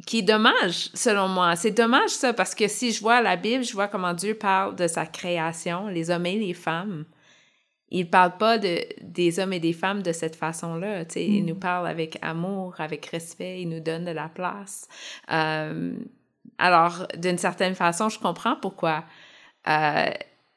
qui est dommage, selon moi. C'est dommage, ça, parce que si je vois la Bible, je vois comment Dieu parle de sa création, les hommes et les femmes. Il parle pas de, des hommes et des femmes de cette façon-là. sais Il nous parle avec amour, avec respect, il nous donne de la place. Euh, alors, d'une certaine façon, je comprends pourquoi euh,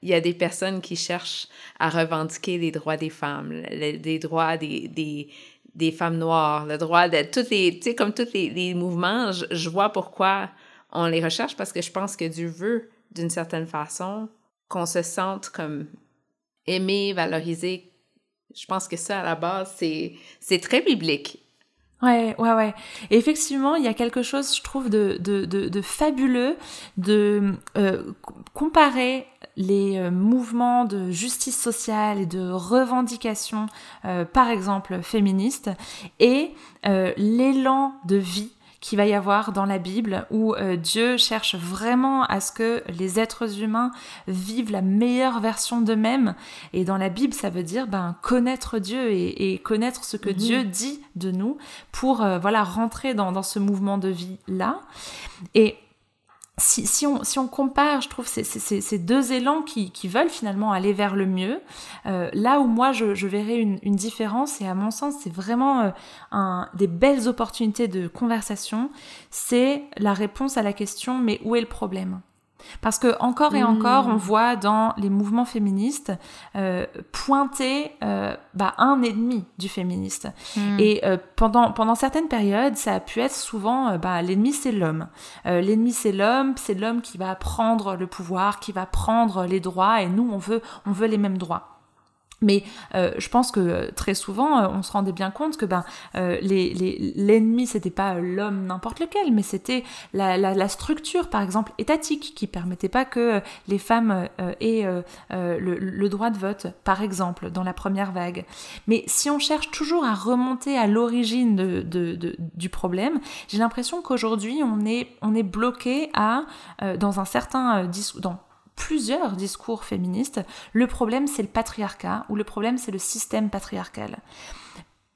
il y a des personnes qui cherchent à revendiquer les droits des femmes, les, droits des, des, des, femmes noires, le droit de toutes les, tu sais, comme tous les, mouvements, je, vois pourquoi on les recherche parce que je pense que Dieu veut, d'une certaine façon, qu'on se sente comme aimé, valorisé. Je pense que ça, à la base, c'est très biblique. Ouais, ouais, ouais. Effectivement, il y a quelque chose, je trouve, de, de, de, fabuleux de euh, comparer les euh, mouvements de justice sociale et de revendication, euh, par exemple féministes, et l'élan de vie qu'il va y avoir dans la Bible où euh, Dieu cherche vraiment à ce que les êtres humains vivent la meilleure version d'eux-mêmes. Et dans la Bible, ça veut dire ben, connaître Dieu et, connaître ce que mhm. Dieu dit de nous pour euh, voilà rentrer dans, dans ce mouvement de vie là. Et si, si, on, si on compare, je trouve, ces, ces, ces deux élans qui, qui, veulent finalement aller vers le mieux, euh, là où moi je, je verrais une, une, différence, et à mon sens c'est vraiment euh, un, des belles opportunités de conversation, c'est la réponse à la question mais où est le problème? Parce que encore et encore, on hmm. voit dans les mouvements féministes euh, pointer euh, bah, un ennemi du féministe. Hmm. Et euh, pendant, pendant certaines périodes, ça a pu être souvent bah, l'ennemi c'est l'homme. l'ennemi c'est l'homme, c'est l'homme qui va prendre le pouvoir, qui va prendre les droits, et nous on veut, on veut les mêmes droits. Mais euh, je pense que euh, très souvent, euh, on se rendait bien compte que ben, l'ennemi, les, c'était pas l'homme n'importe lequel, mais c'était la, structure, par exemple, étatique, qui permettait pas que les femmes aient le, droit de vote, par exemple, dans la première vague. Mais si on cherche toujours à remonter à l'origine de, du problème, j'ai l'impression qu'aujourd'hui, on est, on est bloqué à, dans un certain discours, plusieurs discours féministes, le problème c'est le patriarcat ou le problème c'est le système patriarcal.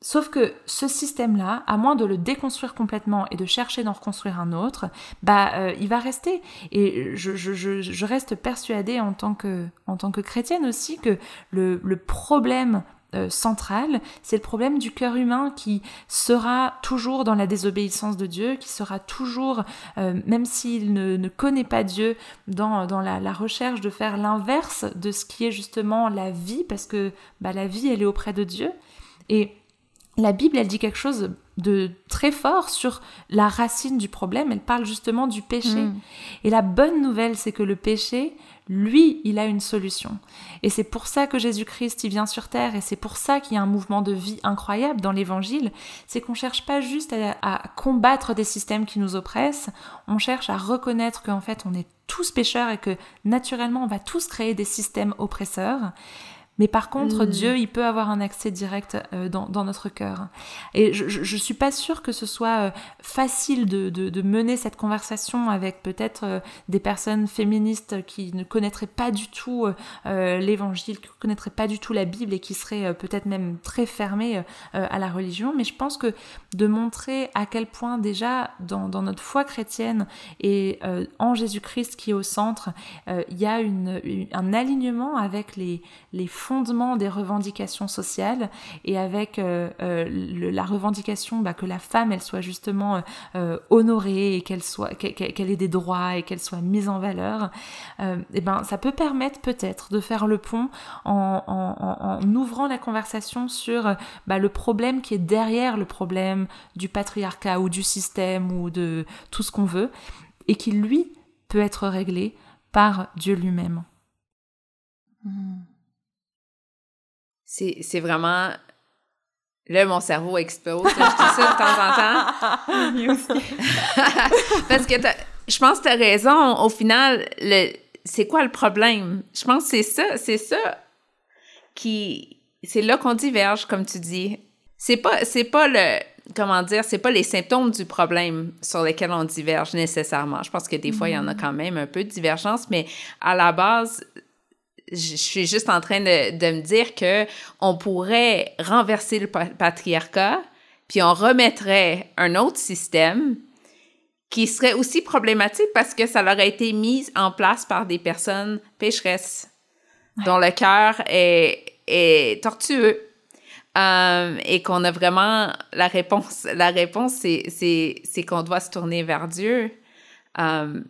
Sauf que ce système-là, à moins de le déconstruire complètement et de chercher d'en reconstruire un autre, bah euh, il va rester. Et je, reste persuadée en tant que, en tant que chrétienne aussi que le problème euh, centrale, c'est le problème du cœur humain qui sera toujours dans la désobéissance de Dieu, qui sera toujours, euh, même s'il ne, connaît pas Dieu, dans, dans la, recherche de faire l'inverse de ce qui est justement la vie, parce que bah, la vie, elle est auprès de Dieu. Et la Bible, elle dit quelque chose de très fort sur la racine du problème. Elle parle justement du péché. Mm. Et la bonne nouvelle, c'est que le péché, lui, il a une solution. Et c'est pour ça que Jésus-Christ, il vient sur terre, et c'est pour ça qu'il y a un mouvement de vie incroyable dans l'évangile, c'est qu'on cherche pas juste à, combattre des systèmes qui nous oppressent, on cherche à reconnaître qu'en fait on est tous pécheurs et que naturellement on va tous créer des systèmes oppresseurs, mais par contre, mm. Dieu, il peut avoir un accès direct euh, dans, dans, notre cœur. Et je, je, suis pas sûre que ce soit euh, facile de, de, de, mener cette conversation avec peut-être euh, des personnes féministes qui ne connaîtraient pas du tout l'évangile, qui ne connaîtraient pas du tout la Bible et qui seraient peut-être même très fermées à la religion. Mais je pense que de montrer à quel point déjà dans, dans notre foi chrétienne et en Jésus-Christ qui est au centre, il y a une, un alignement avec les, les fondement des revendications sociales et avec euh, euh, la revendication bah, que la femme elle soit justement euh, honorée et qu'elle soit qu'elle ait des droits et qu'elle soit mise en valeur et ben ça peut permettre peut-être de faire le pont en, en, ouvrant la conversation sur bah, le problème qui est derrière le problème du patriarcat ou du système ou de tout ce qu'on veut et qui lui peut être réglé par Dieu lui-même. Mmh c'est vraiment Là, mon cerveau explose. je dis ça de temps en temps. (laughs) Parce que je pense que tu as raison. Au final, c'est quoi le problème? Je pense que c'est ça. C'est ça qui. C'est là qu'on diverge, comme tu dis. C'est pas, c'est pas le. Comment dire? C'est pas les symptômes du problème sur lesquels on diverge nécessairement. Je pense que des fois, il y en a mm. quand même un peu de divergence, mais à la base, je suis juste en train de, de, me dire que on pourrait renverser le patriarcat, puis on remettrait un autre système qui serait aussi problématique parce que ça leur a été mis en place par des personnes pécheresses dont le cœur est, est tortueux. Euh, et qu'on a vraiment la réponse. La réponse, c'est qu'on doit se tourner vers Dieu. Euh,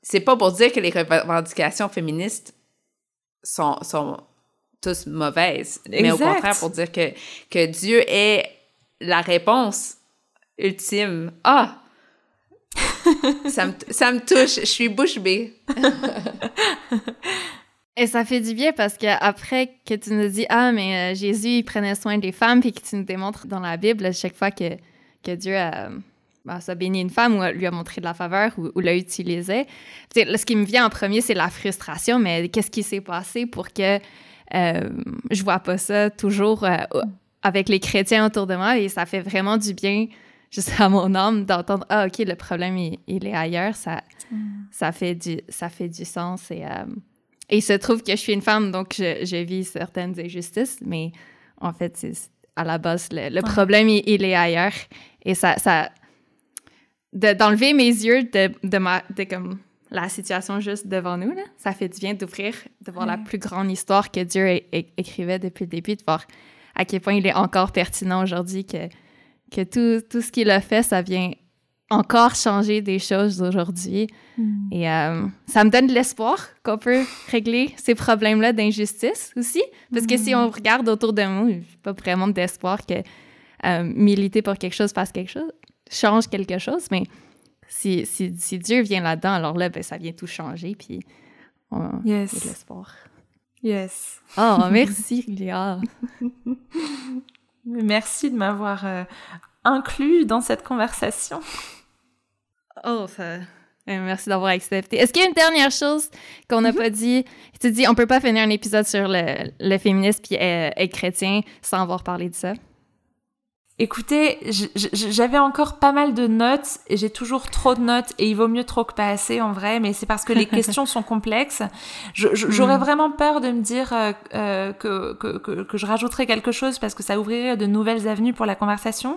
c'est pas pour dire que les revendications féministes sont, sont tous mauvaises, mais au contraire pour dire que, que Dieu est la réponse ultime. Ah! (laughs) ça, me, ça me touche, je suis bouche bée. Et ça fait du bien parce que après que tu nous dis ah mais euh, Jésus il prenait soin des femmes puis que tu nous démontres dans la Bible chaque fois que, que Dieu a, bah, béni une femme ou lui a montré de la faveur ou, l'a utilisé, ce qui me vient en premier c'est la frustration mais qu'est-ce qui s'est passé pour que euh, je vois pas ça toujours euh, avec les chrétiens autour de moi? Et ça fait vraiment du bien juste à mon âme d'entendre ah ok le problème il, est ailleurs ça mm. ça fait du ça fait du sens et euh, et il se trouve que je suis une femme, donc je, je vis certaines injustices, mais en fait, c'est à la base, le, problème, il, est ailleurs. Et ça, ça d'enlever mes yeux de, de, ma, de comme la situation juste devant nous, là, ça fait du bien d'ouvrir, de voir la plus grande histoire que Dieu écrivait depuis le début, de voir à quel point il est encore pertinent aujourd'hui, que, que tout, tout ce qu'il a fait, ça vient encore changer des choses aujourd'hui. Hmm. Et euh, ça me donne de l'espoir qu'on peut régler ces problèmes-là d'injustice aussi. Parce que si hmm. on regarde autour de nous, n'ai pas vraiment d'espoir que euh, militer pour quelque chose fasse quelque chose, change quelque chose. Mais si, si, si Dieu vient là-dedans, alors là, ben, ça vient tout changer. Puis on yes. a de l'espoir. Yes. Oh, merci, (laughs) Léa. merci de m'avoir euh, inclus dans cette conversation. Oh, ça. Eh, merci d'avoir accepté. Est-ce qu'il y a une dernière chose qu'on n'a mhm. pas dit? Tu dis, on peut pas finir un épisode sur le, le féminisme puis euh, être chrétien sans avoir parlé de ça. Écoutez, j'avais encore pas mal de notes et j'ai toujours trop de notes et il vaut mieux trop que pas assez en vrai, mais c'est parce que les (laughs) questions sont complexes. J'aurais mm. vraiment peur de me dire euh, euh, que, que, que, je rajouterais quelque chose parce que ça ouvrirait de nouvelles avenues pour la conversation.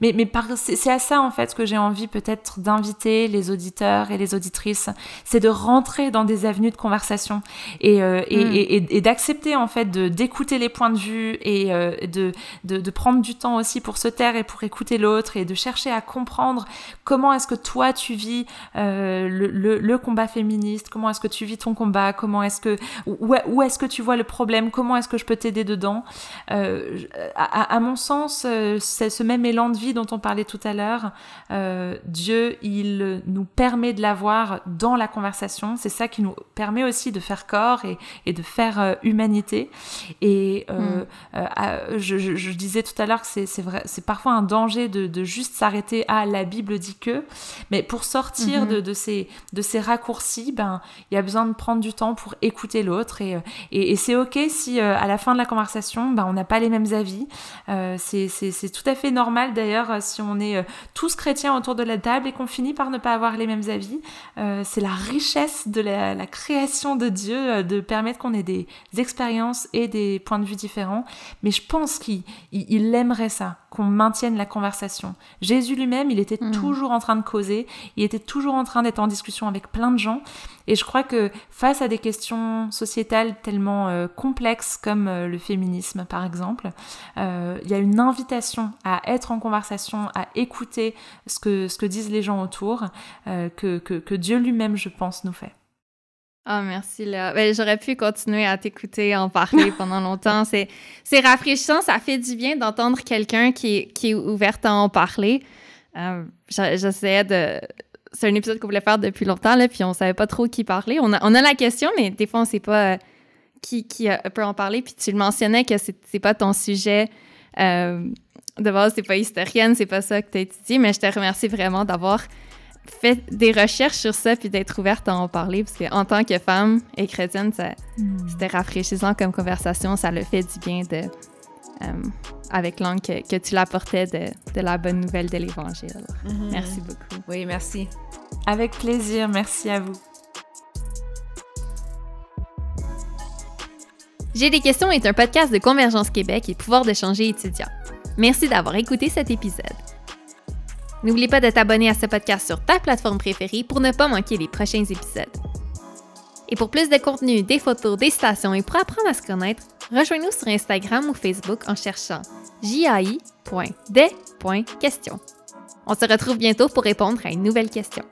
Mais, mais c'est à ça en fait que j'ai envie peut-être d'inviter les auditeurs et les auditrices, c'est de rentrer dans des avenues de conversation et, euh, et, mm. et, et d'accepter en fait d'écouter les points de vue et de, de, de prendre du temps aussi pour se taire et pour écouter l'autre et de chercher à comprendre comment est-ce que toi tu vis euh, le, le, combat féministe, comment est-ce que tu vis ton combat, comment est-ce que où, où est-ce que tu vois le problème, comment est-ce que je peux t'aider dedans. Euh, à, à, mon sens, euh, c'est ce même élan de vie dont on parlait tout à l'heure. Euh, Dieu, il nous permet de l'avoir dans la conversation. C'est ça qui nous permet aussi de faire corps et, et de faire humanité. Et mm. je, je, je, disais tout à l'heure que c'est vrai, c'est parfois un danger de, juste s'arrêter à la Bible dit que, mais pour sortir mhm. de, ces, de ces raccourcis, ben il y a besoin de prendre du temps pour écouter l'autre et, et, c'est ok si euh, à la fin de la conversation, ben on n'a pas les mêmes avis. Euh, c'est tout à fait normal d'ailleurs si on est euh, tous chrétiens autour de la table et qu'on finit par ne pas avoir les mêmes avis. c'est la richesse de la, la, création de Dieu de permettre qu'on ait des expériences et des points de vue différents. Mais je pense qu'il il aimerait ça qu'on maintienne la conversation. Jésus lui-même, il était mm. toujours en train de causer, il était toujours en train d'être en discussion avec plein de gens. Et je crois que face à des questions sociétales tellement euh, complexes comme euh, le féminisme, par exemple, euh, il y a une invitation à être en conversation, à écouter ce que, ce que disent les gens autour, que, que, que Dieu lui-même, je pense, nous fait. Ah, merci, Léa. Ben, J'aurais pu continuer à t'écouter, en parler pendant longtemps. C'est rafraîchissant, ça fait du bien d'entendre quelqu'un qui, qui, est ouvert à en parler. Euh, J'essayais de. C'est un épisode qu'on voulait faire depuis longtemps, là, puis on savait pas trop qui parler. On a, on a la question, mais des fois, on sait pas euh, qui, qui peut en parler. Puis tu le mentionnais que c'est pas ton sujet. Euh, de base, c'est pas historienne, c'est pas ça que tu as étudié, mais je te remercie vraiment d'avoir fait des recherches sur ça puis d'être ouverte à en parler parce qu'en tant que femme et chrétienne, hmm. c'était rafraîchissant comme conversation. Ça le fait du bien de, euh, avec l'angle que, tu l'apportais de, de, la bonne nouvelle de l'Évangile. Mhm. Merci beaucoup. Oui, merci. Avec plaisir. Merci à vous. J'ai des questions est un podcast de Convergence Québec et pouvoir d'échanger étudiant. Merci d'avoir écouté cet épisode. N'oublie pas de t'abonner à ce podcast sur ta plateforme préférée pour ne pas manquer les prochains épisodes. Et pour plus de contenu, des photos, des stations et pour apprendre à se connaître, rejoins-nous sur Instagram ou Facebook en cherchant jai.des.question. On se retrouve bientôt pour répondre à une nouvelle question.